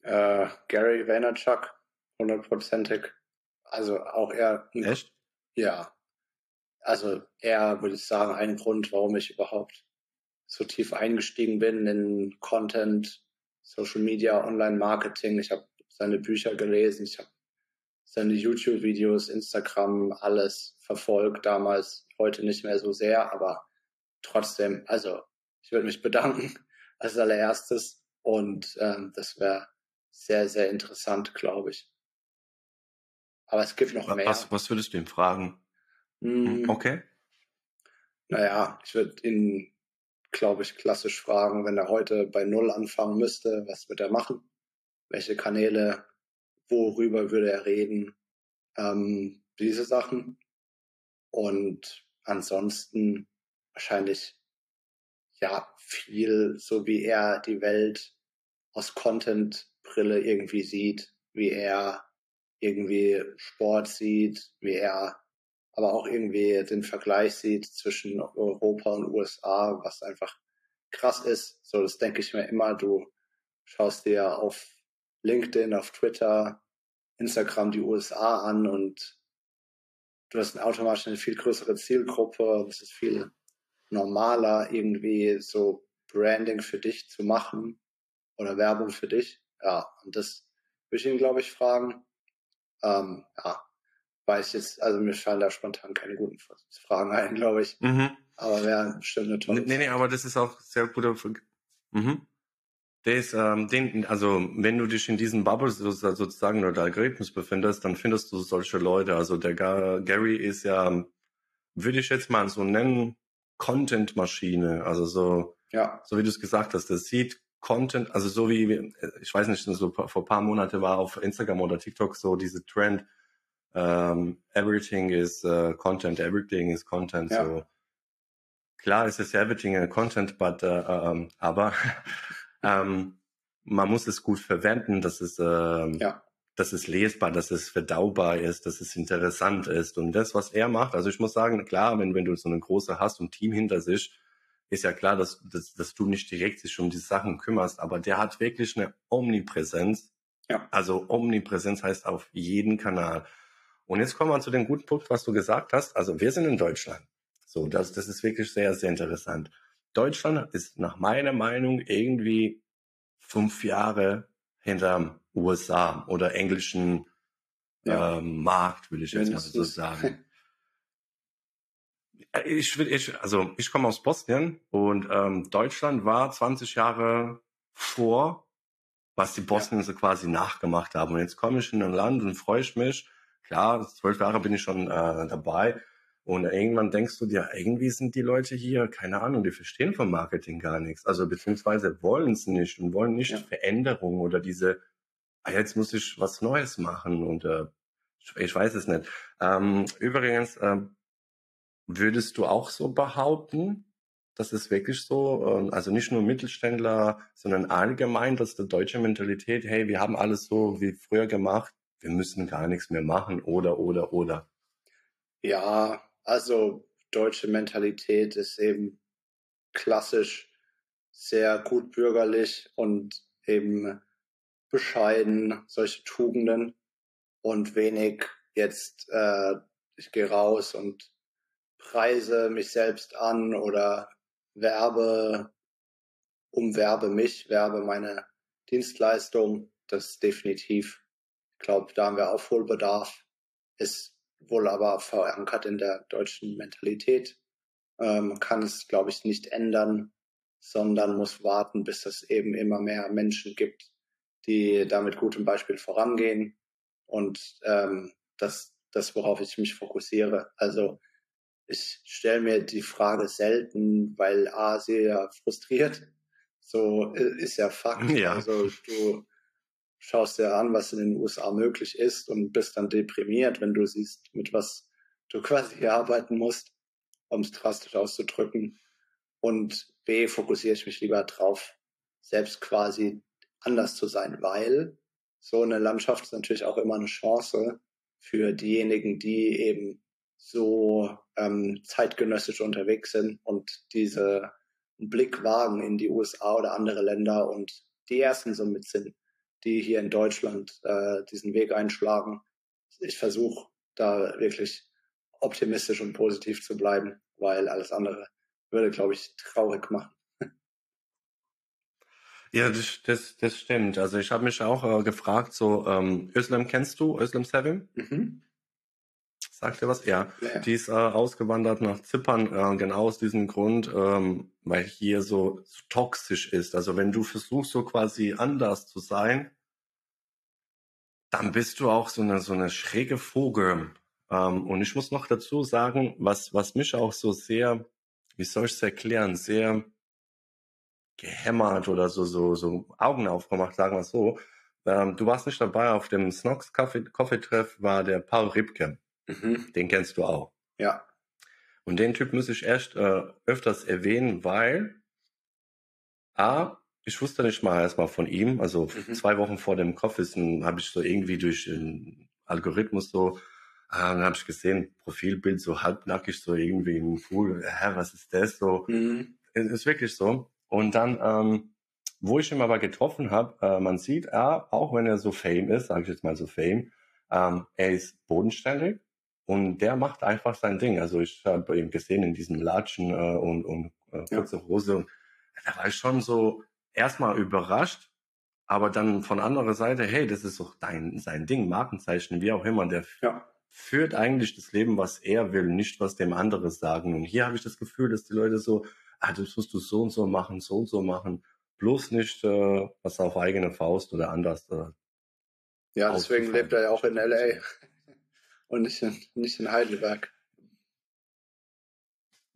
Äh, Gary Vaynerchuk, hundertprozentig. Also auch er. Echt? Ja. Also er würde ich sagen, ein Grund, warum ich überhaupt so tief eingestiegen bin in Content, Social Media, Online-Marketing. Ich habe seine Bücher gelesen, ich habe seine YouTube-Videos, Instagram, alles verfolgt damals, heute nicht mehr so sehr, aber trotzdem, also ich würde mich bedanken als allererstes und ähm, das wäre sehr, sehr interessant, glaube ich. Aber es gibt noch mehr. Was, was würdest du ihm fragen? Hm, okay. Naja, ich würde ihn, glaube ich, klassisch fragen, wenn er heute bei Null anfangen müsste, was wird er machen? Welche Kanäle, worüber würde er reden? Ähm, diese Sachen. Und ansonsten wahrscheinlich ja viel, so wie er die Welt aus Content-Brille irgendwie sieht, wie er irgendwie Sport sieht, wie er aber auch irgendwie den Vergleich sieht zwischen Europa und USA, was einfach krass ist. So, das denke ich mir immer. Du schaust dir auf LinkedIn, auf Twitter, Instagram die USA an und du hast automatisch eine viel größere Zielgruppe. Es ist viel normaler, irgendwie so Branding für dich zu machen oder Werbung für dich. Ja, und das würde ich ihn, glaube ich, fragen. Ähm, ja, weiß jetzt, also mir fallen da spontan keine guten Fragen ein, glaube ich. Mhm. Aber wäre bestimmt eine tolle Nee, nee, aber das ist auch sehr guter. Mhm. Das, ähm, den, also wenn du dich in diesen Bubbles sozusagen oder Algorithmus befindest, dann findest du solche Leute. Also der Gary ist ja, würde ich jetzt mal so nennen, Content-Maschine. Also so, ja. so wie du es gesagt hast, das sieht Content, also so wie, ich weiß nicht, so vor ein paar Monate war auf Instagram oder TikTok so diese Trend, um, ähm, everything is uh, content, everything is content. Ja. So klar ist es everything a content, but uh, um, aber um, man muss es gut verwenden, dass es ja dass es lesbar, dass es verdaubar ist, dass es interessant ist. Und das, was er macht, also ich muss sagen, klar, wenn, wenn du so eine große hast und Team hinter sich, ist ja klar, dass, dass, dass du nicht direkt sich um die Sachen kümmerst, aber der hat wirklich eine Omnipräsenz. Ja. Also Omnipräsenz heißt auf jeden Kanal. Und jetzt kommen wir zu dem guten Punkt, was du gesagt hast. Also wir sind in Deutschland. So, das, das ist wirklich sehr, sehr interessant. Deutschland ist nach meiner Meinung irgendwie fünf Jahre hinterm USA oder englischen Ja, ähm, Markt, will ich jetzt mal so sagen. Ich will, ich, also ich komme aus Bosnien und ähm, Deutschland war 20 Jahre vor, was die Ja, Bosnier so quasi nachgemacht haben. Und jetzt komme ich in ein Land und freue ich mich. Klar, zwölf Jahre bin ich schon äh, dabei. Und irgendwann denkst du dir, irgendwie sind die Leute hier, keine Ahnung, die verstehen vom Marketing gar nichts. Also beziehungsweise wollen es nicht und wollen nicht ja. Veränderung oder diese, ah, jetzt muss ich was Neues machen und äh, ich, weiß es nicht. Ähm, übrigens, ähm, Würdest du auch so behaupten, dass es wirklich so, ähm, also nicht nur Mittelständler, sondern allgemein, dass die deutsche Mentalität, hey, wir haben alles so wie früher gemacht, wir müssen gar nichts mehr machen oder, oder, oder. Ja, also deutsche Mentalität ist eben klassisch sehr gut bürgerlich und eben bescheiden, solche Tugenden und wenig jetzt, äh, ich gehe raus und preise mich selbst an oder werbe, umwerbe mich, werbe meine Dienstleistung. Das definitiv. Ich glaube, da haben wir Aufholbedarf. Ist wohl aber verankert in der deutschen Mentalität. Ähm, kann es, glaube ich, nicht ändern, sondern muss warten, bis es eben immer mehr Menschen gibt, die da mit gutem Beispiel vorangehen. Und ähm, das, das, worauf ich mich fokussiere. Also ich stelle mir die Frage selten, weil A, sie ja frustriert. So äh, ist ja Fakt. Ja. Also du schaust dir an, was in den USA möglich ist und bist dann deprimiert, wenn du siehst, mit was du quasi arbeiten musst, um es drastisch auszudrücken. Und B, fokussiere ich mich lieber drauf, selbst quasi anders zu sein, weil so eine Landschaft ist natürlich auch immer eine Chance für diejenigen, die eben so ähm, zeitgenössisch unterwegs sind und diese Blick wagen in die USA oder andere Länder und die ersten somit sind, die hier in Deutschland äh, diesen Weg einschlagen. Ich versuche da wirklich optimistisch und positiv zu bleiben, weil alles andere würde, glaube ich, traurig machen. Ja, das, das, das stimmt. Also ich habe mich auch äh, gefragt, so, ähm, Özlem kennst du, Özlem Sevim? Mhm. Sagt dir was? Ja. Ja. Die ist äh, ausgewandert nach Zypern, äh, genau aus diesem Grund, ähm, weil hier so, so toxisch ist. Also wenn du versuchst, so quasi anders zu sein, dann bist du auch so eine, so eine schräge Vogel. Ähm, und ich muss noch dazu sagen, was, was mich auch so sehr, wie soll ich es erklären, sehr gehämmert oder so, so, so Augen aufgemacht, sagen wir es so. Ähm, du warst nicht dabei auf dem Snox Coffee, Coffee Treff, war der Paul Ripke. Mhm. Den kennst du auch. Ja. Und den Typ muss ich echt äh, öfters erwähnen, weil A, ich wusste nicht mal erstmal von ihm. Also Mhm. zwei Wochen vor dem Coffeessen habe ich so irgendwie durch den Algorithmus so, äh, dann habe ich gesehen, Profilbild so halbnackig, so irgendwie im Pool. Hä, was ist das? So, Mhm. es ist wirklich so. Und dann, ähm, wo ich ihn aber getroffen habe, äh, man sieht, er, auch wenn er so Fame ist, sage ich jetzt mal so Fame, ähm, er ist bodenständig und der macht einfach sein Ding. Also ich habe ihn gesehen in diesem Latschen äh, und, und äh, Ja. kurze Hose. Und da war ich schon so erstmal überrascht, aber dann von anderer Seite, hey, das ist doch dein, sein Ding, Markenzeichen, wie auch immer, der Ja. führt eigentlich das Leben, was er will, nicht was dem andere sagen. Und hier habe ich das Gefühl, dass die Leute so, ah, das musst du so und so machen, so und so machen, bloß nicht äh, was auf eigene Faust oder anders. Äh, Ja, deswegen lebt er ja auch in LA und nicht in, nicht in Heidelberg.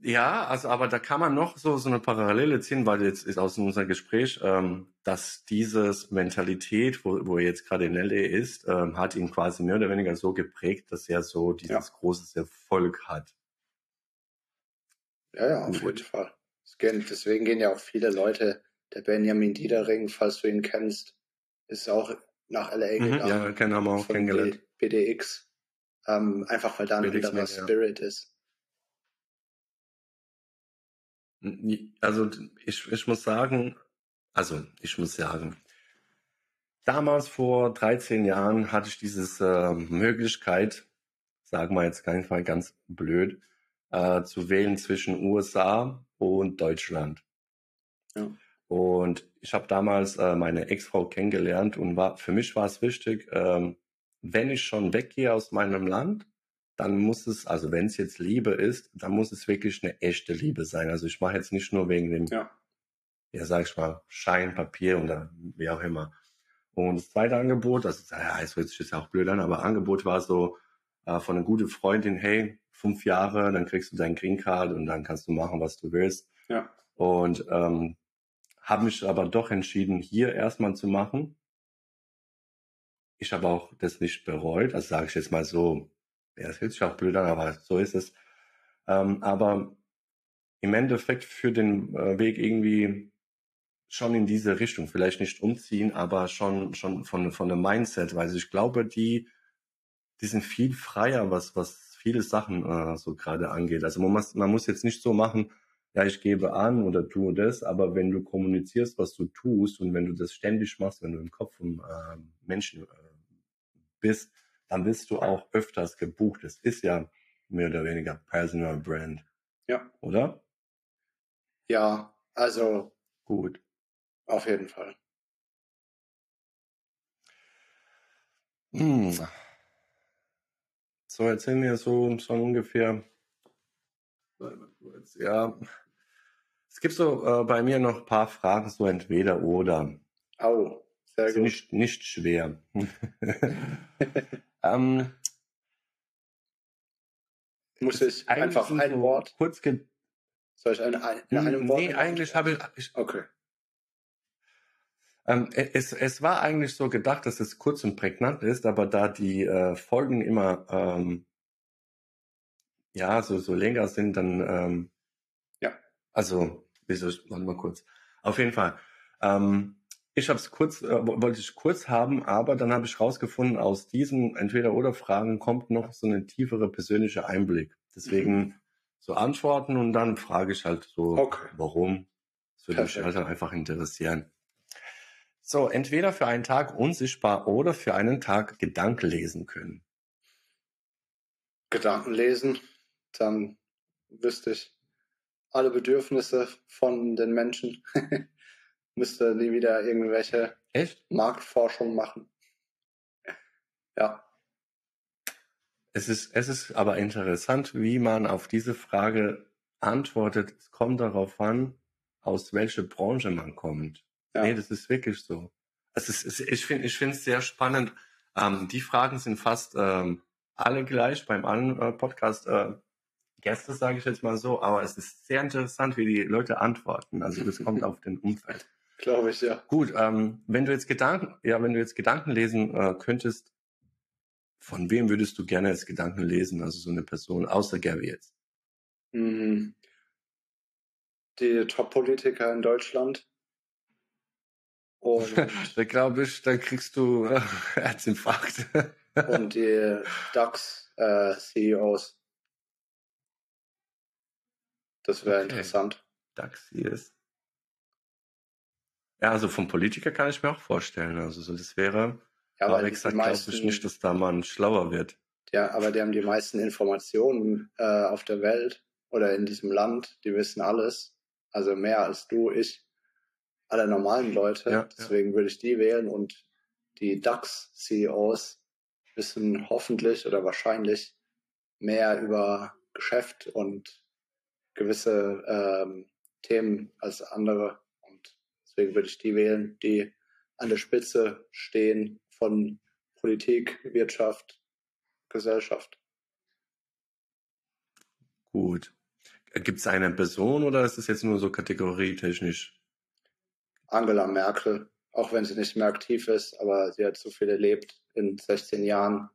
Ja, also aber da kann man noch so so eine Parallele ziehen, weil jetzt ist aus unserem Gespräch, ähm, dass dieses Mentalität, wo, wo er jetzt gerade in LA ist, ähm, hat ihn quasi mehr oder weniger so geprägt, dass er so dieses großes Erfolg hat. Ja, ja, auf jeden Fall. Deswegen gehen ja auch viele Leute, der Benjamin Diedering, falls du ihn kennst, ist auch nach LA Mhm, gegangen. ja, kennen haben wir auch kennengelernt. BDX. Ähm, einfach weil da ein BDX anderer. Spirit ist. Also ich, ich muss sagen, also ich muss sagen, damals vor 13 Jahren hatte ich diese äh, Möglichkeit, sagen wir jetzt keinen Fall ganz blöd, äh, zu wählen zwischen USA und Deutschland. Ja. Und ich habe damals äh, meine Ex-Frau kennengelernt und war für mich war es wichtig, ähm, wenn ich schon weggehe aus meinem Land, dann muss es, also wenn es jetzt Liebe ist, dann muss es wirklich eine echte Liebe sein. Also ich mache jetzt nicht nur wegen dem, Ja. ja sag ich mal, Schein, Papier oder wie auch immer. Und das zweite Angebot, das ist, ja, es hört sich jetzt auch blöd an, aber Angebot war so äh, von einer guten Freundin, hey, fünf Jahre, dann kriegst du dein Green Card und dann kannst du machen, was du willst. Ja. Und ähm, habe mich aber doch entschieden, hier erstmal zu machen. Ich habe auch das nicht bereut, also sage ich jetzt mal so, ja, das hört sich auch blöd an, aber so ist es. Ähm, aber im Endeffekt für den äh, Weg irgendwie schon in diese Richtung, vielleicht nicht umziehen, aber schon schon von von dem Mindset, weil ich glaube, die die sind viel freier, was was viele Sachen äh, so gerade angeht. Also man muss man muss jetzt nicht so machen, ja, ich gebe an oder tue das, aber wenn du kommunizierst, was du tust und wenn du das ständig machst, wenn du im Kopf vom äh, Menschen äh, bist, dann wirst du auch öfters gebucht. Es ist ja mehr oder weniger Personal Brand, Ja. oder? Ja, also Gut. auf jeden Fall. Hm. So, erzähl mir so, so ungefähr. Ja, es gibt so äh, bei mir noch ein paar Fragen, so entweder oder. Au, sehr gut. nicht, nicht schwer. ähm, Muss ich einfach ein so Wort? Kurz Soll ich ein, in einem Wort? nee, eigentlich habe ich, ich Okay. ähm, es, es war eigentlich so gedacht, dass es kurz und prägnant ist, aber da die äh, Folgen immer ähm, ja so so länger sind, dann ähm, Ja. also wieso warte mal kurz. Auf jeden Fall. Ähm, ich habe es kurz, äh, wo- wollte ich kurz haben, aber dann habe ich rausgefunden, aus diesen Entweder-Oder-Fragen kommt noch so eine tiefere persönliche Einblick. Deswegen so antworten und dann frage ich halt so, Okay. warum. Das würde mich Perfekt. halt einfach interessieren. So, entweder für einen Tag unsichtbar oder für einen Tag Gedanken lesen können. Gedanken lesen, dann wüsste ich alle Bedürfnisse von den Menschen. Müsste nie wieder irgendwelche Echt? Marktforschung machen. Ja, Es ist, es ist aber interessant, wie man auf diese Frage antwortet. Es kommt darauf an, aus welcher Branche man kommt. ja, Nee, das ist wirklich so. Es ist, es, ich finde ich finde es sehr spannend. Ähm, die Fragen sind fast ähm, alle gleich beim anderen äh, Podcast. Äh, Gäste sage ich jetzt mal so, aber es ist sehr interessant, wie die Leute antworten. Also das kommt auf den Umfeld. Glaube ich, ja. Gut, ähm, wenn du jetzt Gedanken, ja, wenn du jetzt Gedanken lesen äh, könntest, von wem würdest du gerne jetzt Gedanken lesen? Also so eine Person, außer Gary jetzt. Mhm. Die Top-Politiker in Deutschland. Und, da glaube ich, da kriegst du äh, Herzinfarkt. und die DAX-CEOs. das wäre Okay. interessant. Daxi ist. Ja, also vom Politiker kann ich mir auch vorstellen. Also so, das wäre, Ja, aber die gesagt, glaube ich nicht, dass da man schlauer wird. ja, aber die haben die meisten Informationen äh, auf der Welt oder in diesem Land. Die wissen alles. Also mehr als du, ich, alle normalen Leute. Ja, ja. Deswegen würde ich die wählen und die DAX-CEOs wissen hoffentlich oder wahrscheinlich mehr über Geschäft und gewisse ähm, Themen als andere. Deswegen würde ich die wählen, die an der Spitze stehen von Politik, Wirtschaft, Gesellschaft. Gut. Gibt es eine Person oder ist es jetzt nur so kategorietechnisch? Angela Merkel, auch wenn sie nicht mehr aktiv ist, aber sie hat so viel erlebt in 16 Jahren.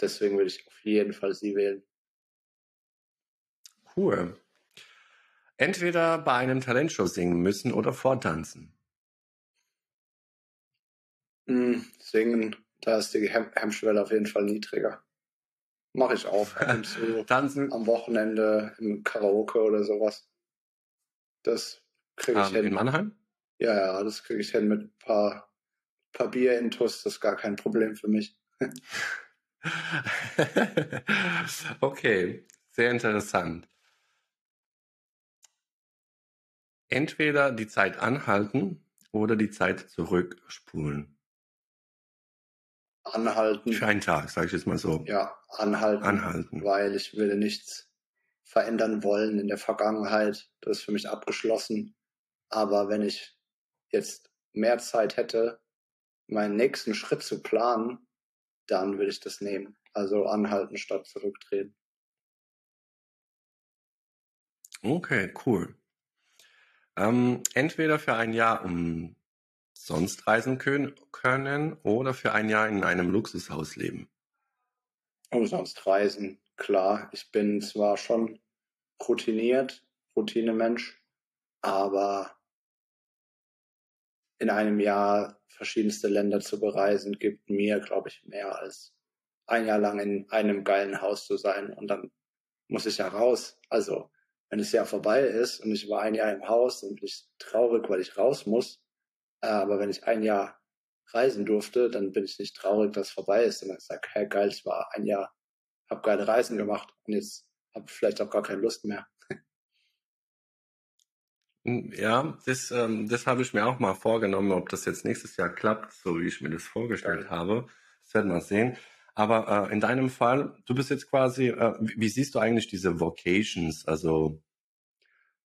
Deswegen würde ich auf jeden Fall sie wählen. Cool. Entweder bei einem Talentshow singen müssen oder vortanzen. Hm, singen, da ist die Hem Hemmschwelle auf jeden Fall niedriger. Mache ich auch und zu Tanzen am Wochenende im Karaoke oder sowas. Das kriege ich ähm, in hin. Mannheim? Ja, ja, das kriege ich hin mit ein paar, paar Bier intus. Das ist gar kein Problem für mich. okay, sehr interessant. Entweder die Zeit anhalten oder die Zeit zurückspulen. Anhalten. Für einen Tag, sage ich jetzt mal so. Ja, anhalten. Anhalten. Weil ich will nichts verändern wollen in der Vergangenheit. Das ist für mich abgeschlossen. Aber wenn ich jetzt mehr Zeit hätte, meinen nächsten Schritt zu planen, dann würde ich das nehmen. Also anhalten statt zurücktreten. Okay, cool. Ähm, entweder für ein Jahr umsonst reisen können, können oder für ein Jahr in einem Luxushaus leben. Umsonst reisen, klar. Ich bin zwar schon routiniert, Routinemensch, aber in einem Jahr verschiedenste Länder zu bereisen, gibt mir, glaube ich, mehr als ein Jahr lang in einem geilen Haus zu sein und dann muss ich ja raus. Also wenn das Jahr vorbei ist und ich war ein Jahr im Haus, dann bin ich traurig, weil ich raus muss. Aber wenn ich ein Jahr reisen durfte, dann bin ich nicht traurig, dass es vorbei ist. Und dann sage ich, hey geil, ich war ein Jahr, habe geile Reisen gemacht und jetzt habe ich vielleicht auch gar keine Lust mehr. Hm, ja, das, ähm, das habe ich mir auch mal vorgenommen, ob das jetzt nächstes Jahr klappt, so wie ich mir das vorgestellt ja. habe. Das werden wir sehen. Aber äh, in deinem Fall, du bist jetzt quasi, äh, wie, wie, siehst du eigentlich diese Vocations? Also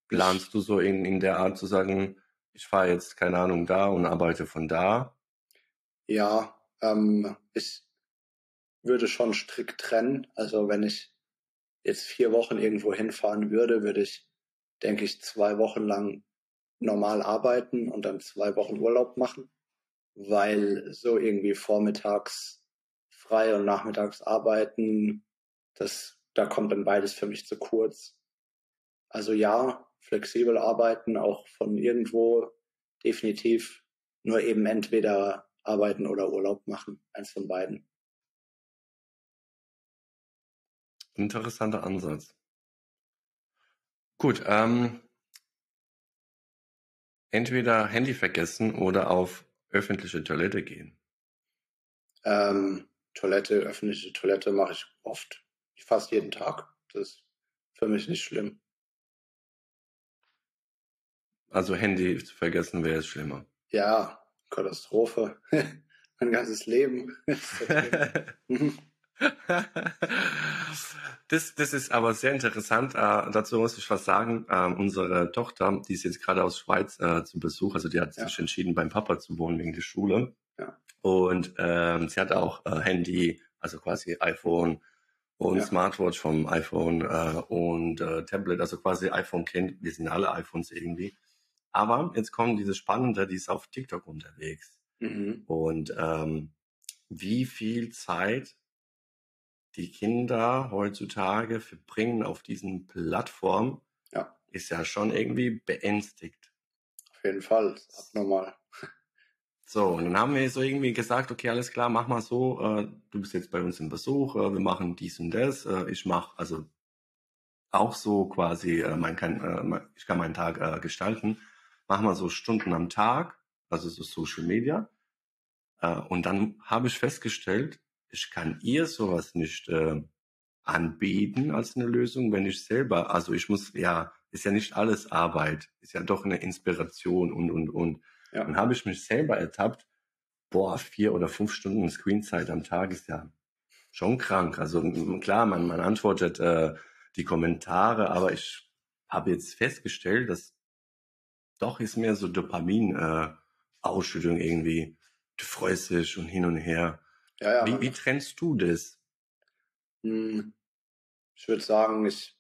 planst du so in, in der Art zu sagen, ich fahre jetzt, keine Ahnung, da und arbeite von da? Ja, ähm, ich würde schon strikt trennen. Also wenn ich jetzt vier Wochen irgendwo hinfahren würde, würde ich, denke ich, zwei Wochen lang normal arbeiten und dann zwei Wochen Urlaub machen, weil so irgendwie vormittags frei und nachmittags arbeiten, das, da kommt dann beides für mich zu kurz. Also ja, flexibel arbeiten, auch von irgendwo definitiv, nur eben entweder arbeiten oder Urlaub machen, eins von beiden. Interessanter Ansatz. Gut, ähm, entweder Handy vergessen oder auf öffentliche Toilette gehen. Ähm, Toilette, öffentliche Toilette mache ich oft, fast jeden Tag. Das ist für mich nicht schlimm. Also Handy zu vergessen wäre es schlimmer. Ja, Katastrophe. mein ganzes Leben. das, das ist aber sehr interessant. Äh, dazu muss ich was sagen. Äh, unsere Tochter, die ist jetzt gerade aus Schweiz äh, zu Besuch, also die hat ja. sich entschieden, beim Papa zu wohnen wegen der Schule. Ja. Und ähm, sie hat auch äh, Handy, also quasi iPhone und ja. Smartwatch vom iPhone äh, und äh, Tablet, also quasi iPhone kennt. Wir sind alle iPhones irgendwie. Aber jetzt kommt dieses Spannende, die ist auf TikTok unterwegs. Mhm. Und ähm, wie viel Zeit die Kinder heutzutage verbringen auf diesen Plattformen, ja. ist ja schon irgendwie beängstigt. Auf jeden Fall, abnormal. So, und dann haben wir so irgendwie gesagt, okay, alles klar, mach mal so, äh, du bist jetzt bei uns im Besuch, äh, wir machen dies und das, äh, ich mache also auch so quasi, äh, mein, kann, äh, ich kann meinen Tag äh, gestalten, mach mal so Stunden am Tag, also so Social Media. Äh, und dann habe ich festgestellt, ich kann ihr sowas nicht äh, anbieten als eine Lösung, wenn ich selber, also ich muss, ja, ist ja nicht alles Arbeit, ist ja doch eine Inspiration und, und, und. Ja. Dann habe ich mich selber ertappt, boah, vier oder fünf Stunden Screenzeit am Tag ist ja schon krank. Also klar, man, man antwortet äh, die Kommentare, aber ich habe jetzt festgestellt, dass doch ist mehr so Dopamin-Ausschüttung äh, irgendwie. Du freust dich und hin und her. Ja, ja. Wie, wie trennst du das? Hm, ich würde sagen, ich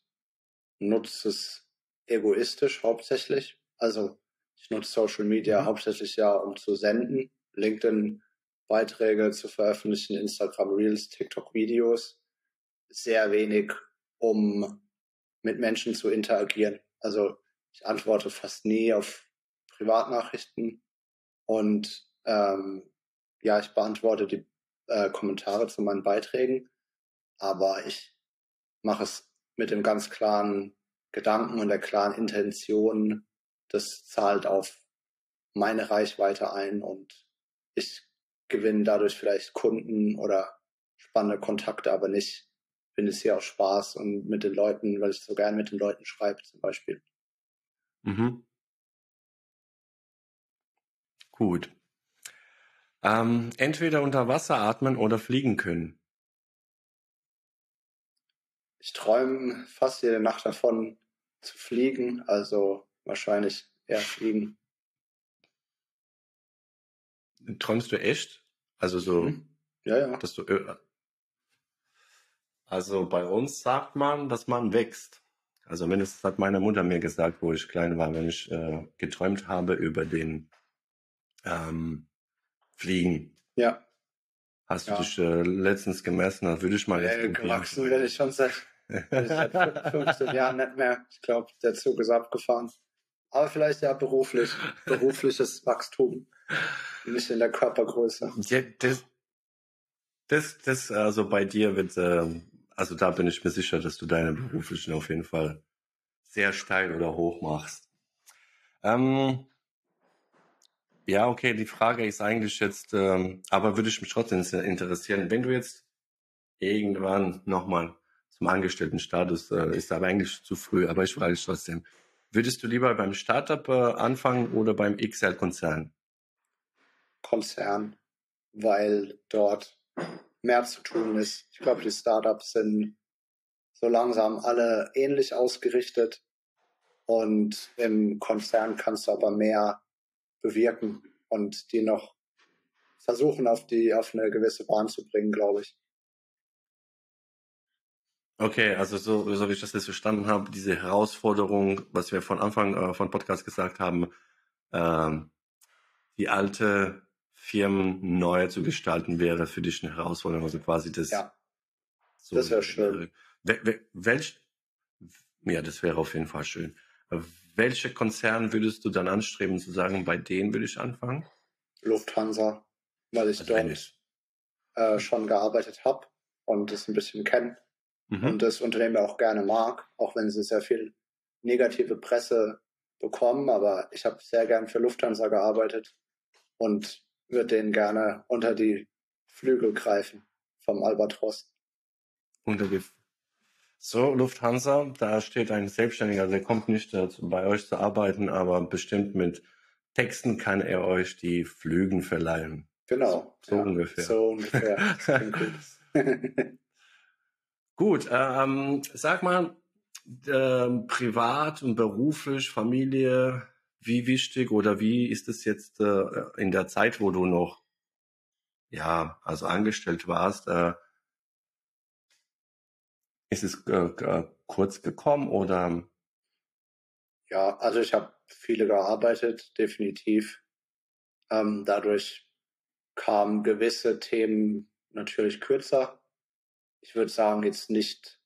nutze es egoistisch hauptsächlich. Also ich nutze Social Media mhm. hauptsächlich ja, um zu senden, LinkedIn Beiträge zu veröffentlichen, Instagram Reels, TikTok Videos. Sehr wenig, um mit Menschen zu interagieren. Also ich antworte fast nie auf Privatnachrichten und ähm, ja, ich beantworte die äh, Kommentare zu meinen Beiträgen, aber ich mache es mit dem ganz klaren Gedanken und der klaren Intention, das zahlt auf meine Reichweite ein und ich gewinne dadurch vielleicht Kunden oder spannende Kontakte, aber nicht bin es hier aus Spaß und mit den Leuten, weil ich so gern mit den Leuten schreibe zum Beispiel. Mhm. Gut. Ähm, entweder unter Wasser atmen oder fliegen können. Ich träume fast jede Nacht davon zu fliegen, also wahrscheinlich eher fliegen. Träumst du echt? Also so, Mhm. Ja, ja. dass du. ö- Also bei uns sagt man, dass man wächst. Also mindestens hat meine Mutter mir gesagt, wo ich klein war, wenn ich äh, geträumt habe über den ähm, Fliegen. Ja. Hast Ja. du dich äh, letztens gemessen? Da würde ich mal jetzt probieren. gewachsen bin ich schon seit, seit fün- 15 Jahren nicht mehr. Ich glaube, der Zug ist abgefahren. Aber vielleicht ja beruflich. Berufliches Wachstum. Nicht in der Körpergröße. Ja, das, das, das, also bei dir wird, ähm, also da bin ich mir sicher, dass du deine beruflichen auf jeden Fall sehr steil oder hoch machst. Ähm, ja, okay, die Frage ist eigentlich jetzt, ähm, aber würde ich mich trotzdem interessieren, wenn du jetzt irgendwann nochmal zum Angestelltenstatus, äh, ist aber eigentlich zu früh, aber ich frage dich trotzdem, würdest du lieber beim Startup äh, anfangen oder beim XL-Konzern? Konzern, weil dort mehr zu tun ist. Ich glaube, die Startups sind so langsam alle ähnlich ausgerichtet und im Konzern kannst du aber mehr bewirken und die noch versuchen, auf die auf eine gewisse Bahn zu bringen, glaube ich. Okay, also so, so wie ich das jetzt verstanden habe, diese Herausforderung, was wir von Anfang äh, von Podcast gesagt haben, ähm, die alte Firmen neu zu gestalten, wäre für dich eine Herausforderung. Also quasi das. Ja. so, das wär schön. äh, wel- wel- welch, ja, das wäre auf jeden Fall schön. Äh, Welche Konzern würdest du dann anstreben zu sagen, bei denen würde ich anfangen? Lufthansa, weil ich Also dort äh, schon gearbeitet habe und es ein bisschen kenne Mhm. und das Unternehmen auch gerne mag, auch wenn sie sehr viel negative Presse bekommen. Aber ich habe sehr gern für Lufthansa gearbeitet und würde denen gerne unter die Flügel greifen vom Albatros. Unter die so, Lufthansa, da steht ein Selbstständiger, der kommt nicht dazu, bei euch zu arbeiten, aber bestimmt mit Texten kann er euch die Flügen verleihen. Genau. So ungefähr. So ungefähr. Gut, ähm, sag mal, ähm, privat und beruflich, Familie, wie wichtig oder wie ist es jetzt äh, in der Zeit, wo du noch, ja, also angestellt warst, äh, ist es äh, äh, kurz gekommen oder Ja, also ich habe viele gearbeitet, definitiv. Ähm, dadurch kamen gewisse Themen natürlich kürzer. Ich würde sagen, jetzt nicht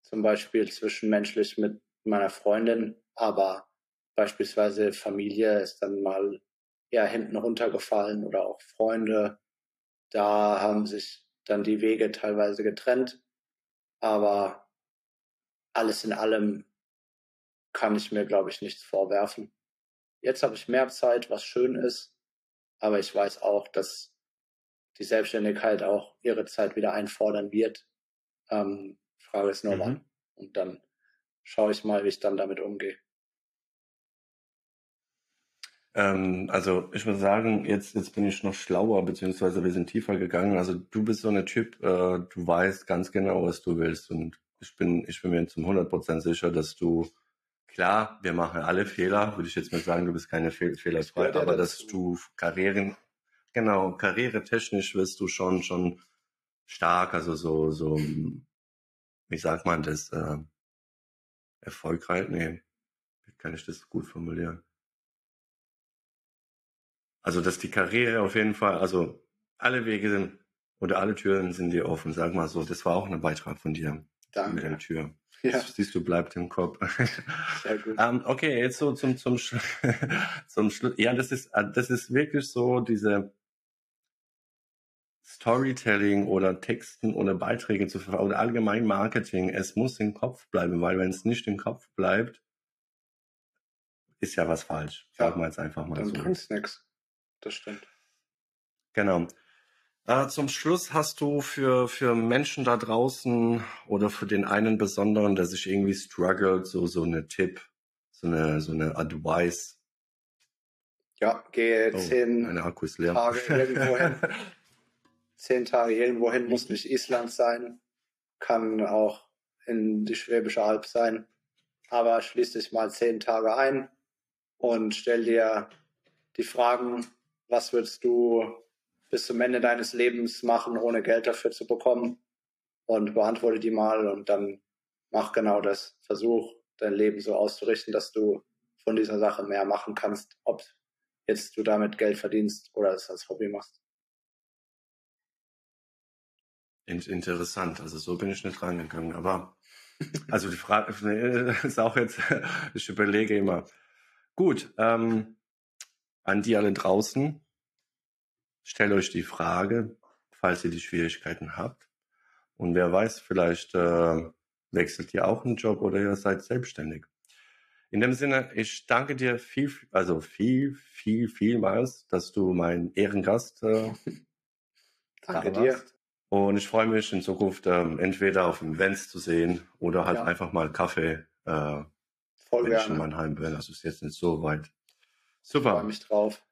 zum Beispiel zwischenmenschlich mit meiner Freundin, aber beispielsweise Familie ist dann mal eher hinten runtergefallen oder auch Freunde. Da haben sich dann die Wege teilweise getrennt. Aber alles in allem kann ich mir, glaube ich, nichts vorwerfen. Jetzt habe ich mehr Zeit, was schön ist, aber ich weiß auch, dass die Selbstständigkeit auch ihre Zeit wieder einfordern wird. Ähm, Frage ist nur Mhm. wann. Und dann schaue ich mal, wie ich dann damit umgehe. Ähm, also ich muss sagen, jetzt, jetzt bin ich noch schlauer, beziehungsweise wir sind tiefer gegangen. Also du bist so ein Typ, äh, du weißt ganz genau, was du willst. Und ich bin, ich bin mir zum 100% sicher, dass du, klar, wir machen alle Fehler, würde ich jetzt mal sagen, du bist keine Fehl fehlerfrei, aber dass du Karrieren, genau, karrieretechnisch wirst du schon, schon stark, also so, so, wie sagt man das, äh, erfolgreich, nee, wie kann ich das gut formulieren? Also, dass die Karriere auf jeden Fall, also alle Wege sind oder alle Türen sind dir offen, sag mal so. Das war auch ein Beitrag von dir mit Danke. der Tür. Ja, siehst du, bleibt im Kopf. sehr gut. ähm, okay, jetzt so zum zum zum Schluss. Ja, das ist äh, das ist wirklich so diese Storytelling oder Texten oder Beiträge zu ver- oder allgemein Marketing. Es muss im Kopf bleiben, weil wenn es nicht im Kopf bleibt, ist ja was falsch. Ja, Sagen wir jetzt einfach mal Dann so. bringt's nix. Das stimmt. Genau. Äh, zum Schluss hast du für, für Menschen da draußen oder für den einen Besonderen, der sich irgendwie struggelt, so, so eine Tipp, so eine, so eine Advice. Ja, gehe Oh, zehn meine Akku ist leer. Tage irgendwo hin. zehn Tage irgendwo hin, muss nicht Island sein, kann auch in die Schwäbische Alb sein. Aber schließ dich mal zehn Tage ein und stell dir die Fragen, was würdest du bis zum Ende deines Lebens machen, ohne Geld dafür zu bekommen? Und beantworte die mal und dann mach genau das. Versuch, dein Leben so auszurichten, dass du von dieser Sache mehr machen kannst, ob jetzt du damit Geld verdienst oder es als Hobby machst. In- Interessant, also so bin ich nicht rangegangen. Aber also die Frage ist auch jetzt, ich überlege immer. Gut, ähm, an die alle draußen, stellt euch die Frage, falls ihr die Schwierigkeiten habt. Und wer weiß, vielleicht äh, wechselt ihr auch einen Job oder ihr seid selbstständig. In dem Sinne, ich danke dir viel, also viel, viel, vielmals, dass du mein Ehrengast äh, Danke da dir. warst. Und ich freue mich in Zukunft ähm, entweder auf Events zu sehen oder halt Ja. einfach mal Kaffee, äh, Voll wenn ich in gerne. Mannheim bin. Das ist jetzt nicht so weit. Freue Super. mich drauf.